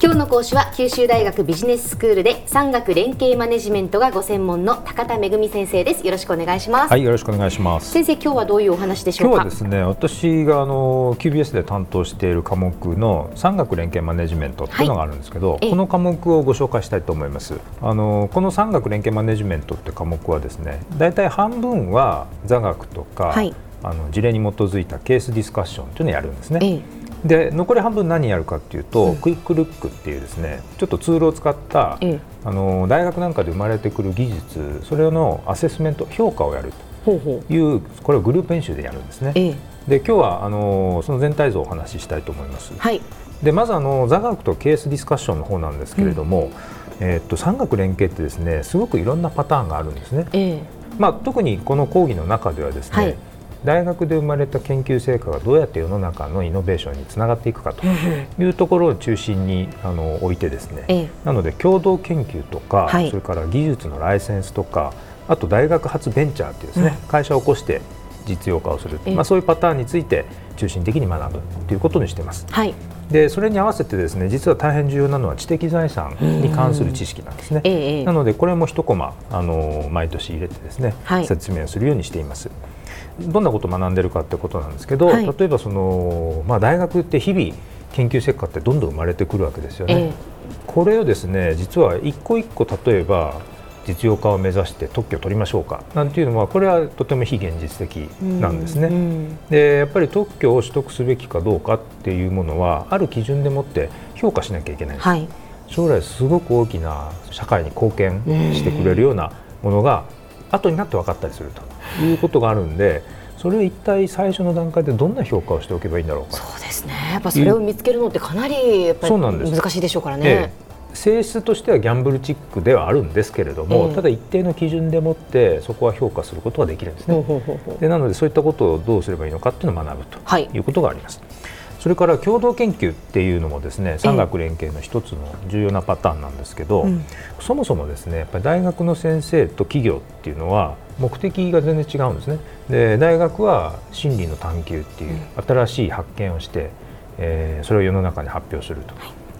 今日の講師は九州大学ビジネススクールで産学連携マネジメントがご専門の高田恵先生です。よろしくお願いします。はいよろしくお願いします。先生今日はどういうお話でしょうか？今日はですね私があの QBS で担当している科目の産学連携マネジメントっていうのがあるんですけど、はい、この科目をご紹介したいと思います。あのこの産学連携マネジメントって科目はですねだいたい半分は座学とか、はい、あの事例に基づいたケースディスカッションというのをやるんですね、ええで残り半分何やるかっていうと、うん、クイックルックっていうですねちょっとツールを使った、ええ、あの大学なんかで生まれてくる技術それのアセスメント評価をやると。いうこれをグループ演習でやるんですね。え、で今日はあのその全体像をお話ししたいと思います。はい、でまずあの座学とケースディスカッションの方なんですけれども、うん、えー、っと産学連携ってですねすごくいろんなパターンがあるんですね。まあ、特にこの講義の中ではですね、はい大学で生まれた研究成果がどうやって世の中のイノベーションにつながっていくかというところを中心にあの置いてですね、ええ、なので共同研究とか、はい、それから技術のライセンスとかあと大学発ベンチャーっていうですね、うん、会社を起こして実用化をする、まあ、そういうパターンについて中心的に学ぶということにしています。はい。でそれに合わせてですね実は大変重要なのは知的財産に関する知識なんですね。ええ、なのでこれも一コマあの毎年入れてですね、はい、説明をするようにしています。どんなことを学んでるかってことなんですけど、はい、例えばその、まあ、大学って日々研究成果ってどんどん生まれてくるわけですよね。えー、これをですね実は一個一個例えば実用化を目指して特許を取りましょうかなんていうのはこれはとても非現実的なんですね。うんうん、でやっぱり特許を取得すべきかどうかっていうものはある基準でもって評価しなきゃいけない、はい、将来すごく大きな社会に貢献してくれるようなものが後になって分かったりすると。いうことがあるんでそれを一体最初の段階でどんな評価をしておけばいいんだろうかそうですねやっぱそれを見つけるのってかなりやっぱり難しいでしょうからね。ええ性質としてはギャンブルチックではあるんですけれども、えただ一定の基準でもってそこは評価することができるんですね。でなのでそういったことをどうすればいいのかっていうのを学ぶということがあります。はいそれから共同研究っていうのもですね産学連携の一つの重要なパターンなんですけど、うん、そもそもですねやっぱり大学の先生と企業っていうのは目的が全然違うんですね。で大学は真理の探求っていう新しい発見をして、えー、それを世の中に発表すると。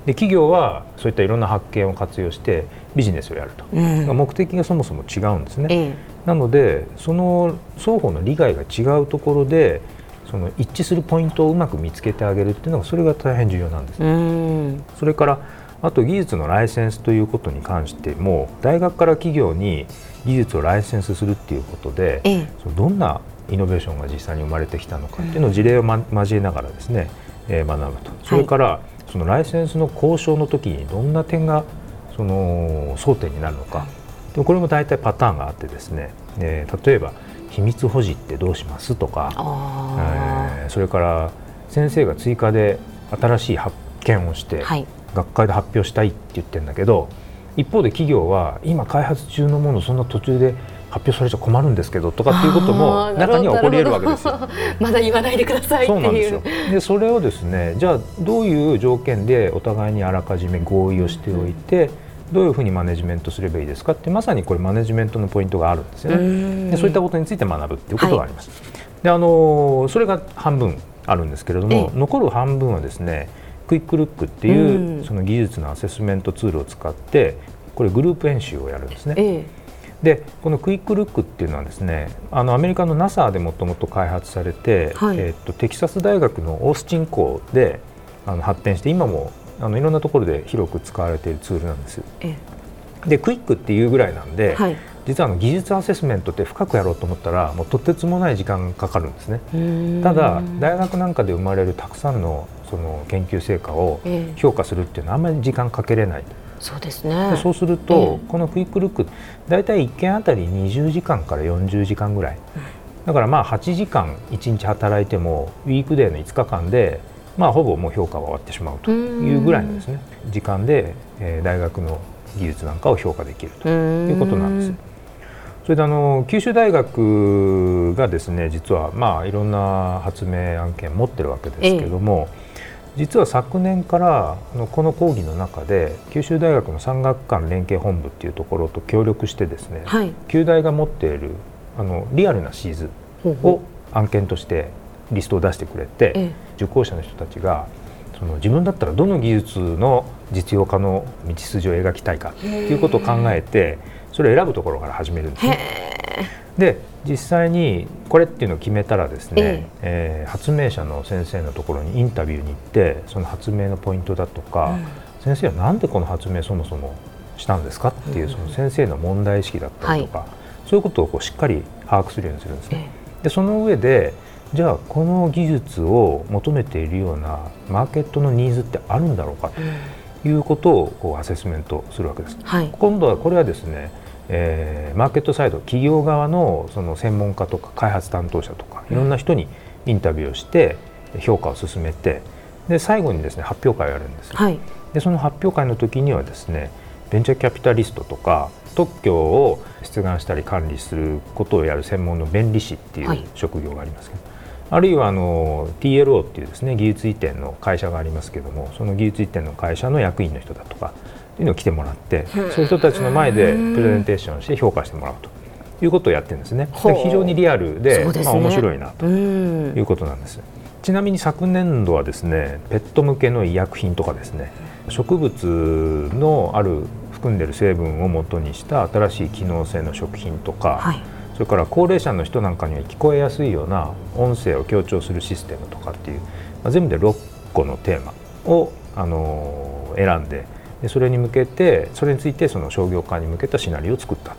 で企業はそういったいろんな発見を活用してビジネスをやると、うん、目的がそもそも違うんですね。えなのでその双方の利害が違うところでその一致するポイントをうまく見つけてあげるっていうのがそれが大変重要なんです。それからあと技術のライセンスということに関しても大学から企業に技術をライセンスするっていうことで、ええ、どんなイノベーションが実際に生まれてきたのかっていうのを事例を、ま、交えながらですね、えー、学ぶと。それから、はい、そのライセンスの交渉の時にどんな点がその争点になるのか。でもこれも大体パターンがあってですね、えー、例えば秘密保持ってどうしますとか、えー、それから先生が追加で新しい発見をして、はい、学会で発表したいって言ってるんだけど一方で企業は今開発中のものそんな途中で発表されちゃ困るんですけどとかっていうことも中には起こり得るわけですよ。まだ言わないでくださいそうなんですよ。でそれをですねじゃあどういう条件でお互いにあらかじめ合意をしておいて、うんどういうふうにマネジメントすればいいですかってまさにこれマネジメントのポイントがあるんですよね。でそういったことについて学ぶっていうことがあります。はい、であのそれが半分あるんですけれども残る半分はですねクイックルックっていうその技術のアセスメントツールを使ってこれグループ演習をやるんですね。でこのクイックルックっていうのはですねあのアメリカの NASA でもともと開発されて、はい、えー、っとテキサス大学のオースチン校であの発展して今もあのいろんなところで広く使われているツールなんです。でクイックっていうぐらいなんで、はい、実はあの技術アセスメントって深くやろうと思ったらもうとてつもない時間かかるんですね。ただ大学なんかで生まれるたくさんのその研究成果を評価するっていうのはあんまり時間かけれない。そうですね。そうすると、このクイックルック大体1件あたり20時間から40時間ぐらい。だからまあ8時間1日働いてもウィークデーの5日間でまあ、ほぼもう評価は終わってしまうというぐらいのですね。時間で、えー、大学の技術なんかを評価できるということなんです。それであの九州大学がですね実はまあいろんな発明案件持ってるわけですけども、ええ、実は昨年からこの講義の中で九州大学の産学官連携本部っていうところと協力してですね、はい、九大が持っているあのリアルなシーズを案件としてリストを出してくれて、ええ、受講者の人たちがその自分だったらどの技術の実用化の道筋を描きたいかということを考えてそれを選ぶところから始めるんですね。で実際にこれっていうのを決めたらですね、ええ。ー、発明者の先生のところにインタビューに行ってその発明のポイントだとか、うん、先生は何でこの発明そもそもしたんですかっていうその先生の問題意識だったりとか、はい、そういうことをこうしっかり把握するようにするんですね。でその上でじゃあこの技術を求めているようなマーケットのニーズってあるんだろうかということをこうアセスメントするわけです。はい、今度はこれはですねえー、マーケットサイド企業側のその専門家とか開発担当者とかいろんな人にインタビューをして評価を進めてで最後にですね発表会をやるんです、はい、でその発表会の時にはですねベンチャーキャピタリストとか特許を出願したり管理することをやる専門の弁理士っていう職業がありますけど、はい、あるいはあの TLO っていうですね技術移転の会社がありますけどもその技術移転の会社の役員の人だとかっていうのを来てもらってそういう人たちの前でプレゼンテーションして評価してもらうということをやってるんですね。非常にリアルで、ね、まあ、面白いなということなんです。ちなみに昨年度はですねペット向けの医薬品とかですね植物のある含んでる成分をもとにした新しい機能性の食品とか、はい、それから高齢者の人なんかには聞こえやすいような音声を強調するシステムとかっていう、まあ、全部で6個のテーマを、あのー、選んででそれに向けてそれについてその商業化に向けたシナリオを作った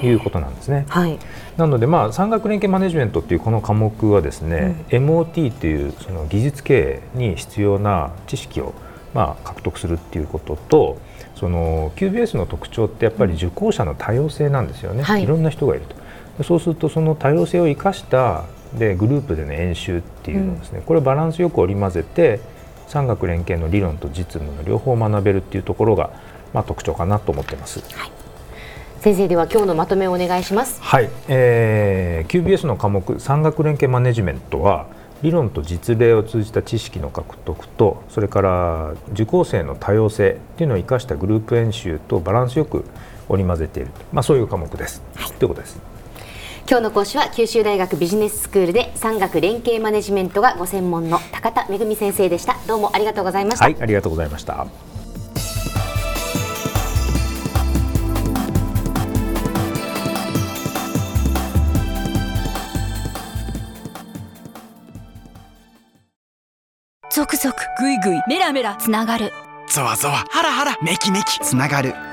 ということなんですね。はい、なのでまあ産学連携マネジメントっていうこの科目はですね、うん、MOT というその技術経営に必要な知識をまあ獲得するっていうこととその QBS の特徴ってやっぱり受講者の多様性なんですよね、はい、いろんな人がいるとそうするとその多様性を生かしたでグループでの演習っていうのですね、うん、これバランスよく織り交ぜて産学連携の理論と実務の両方学べるっていうところが、まあ、特徴かなと思ってます。はい先生では今日のまとめをお願いします。はい、えー、QBS の科目産学連携マネジメントは理論と実例を通じた知識の獲得とそれから受講生の多様性っていうのを生かしたグループ演習とバランスよく織り交ぜている、まあ、そういう科目です。はい、ということです。今日の講師は九州大学ビジネススクールで産学連携マネジメントがご専門の高田恵先生でした。どうもありがとうございました。はいありがとうございました。続々ぐいぐいメラメラつながる。ゾワゾワハラハラメキメキつながる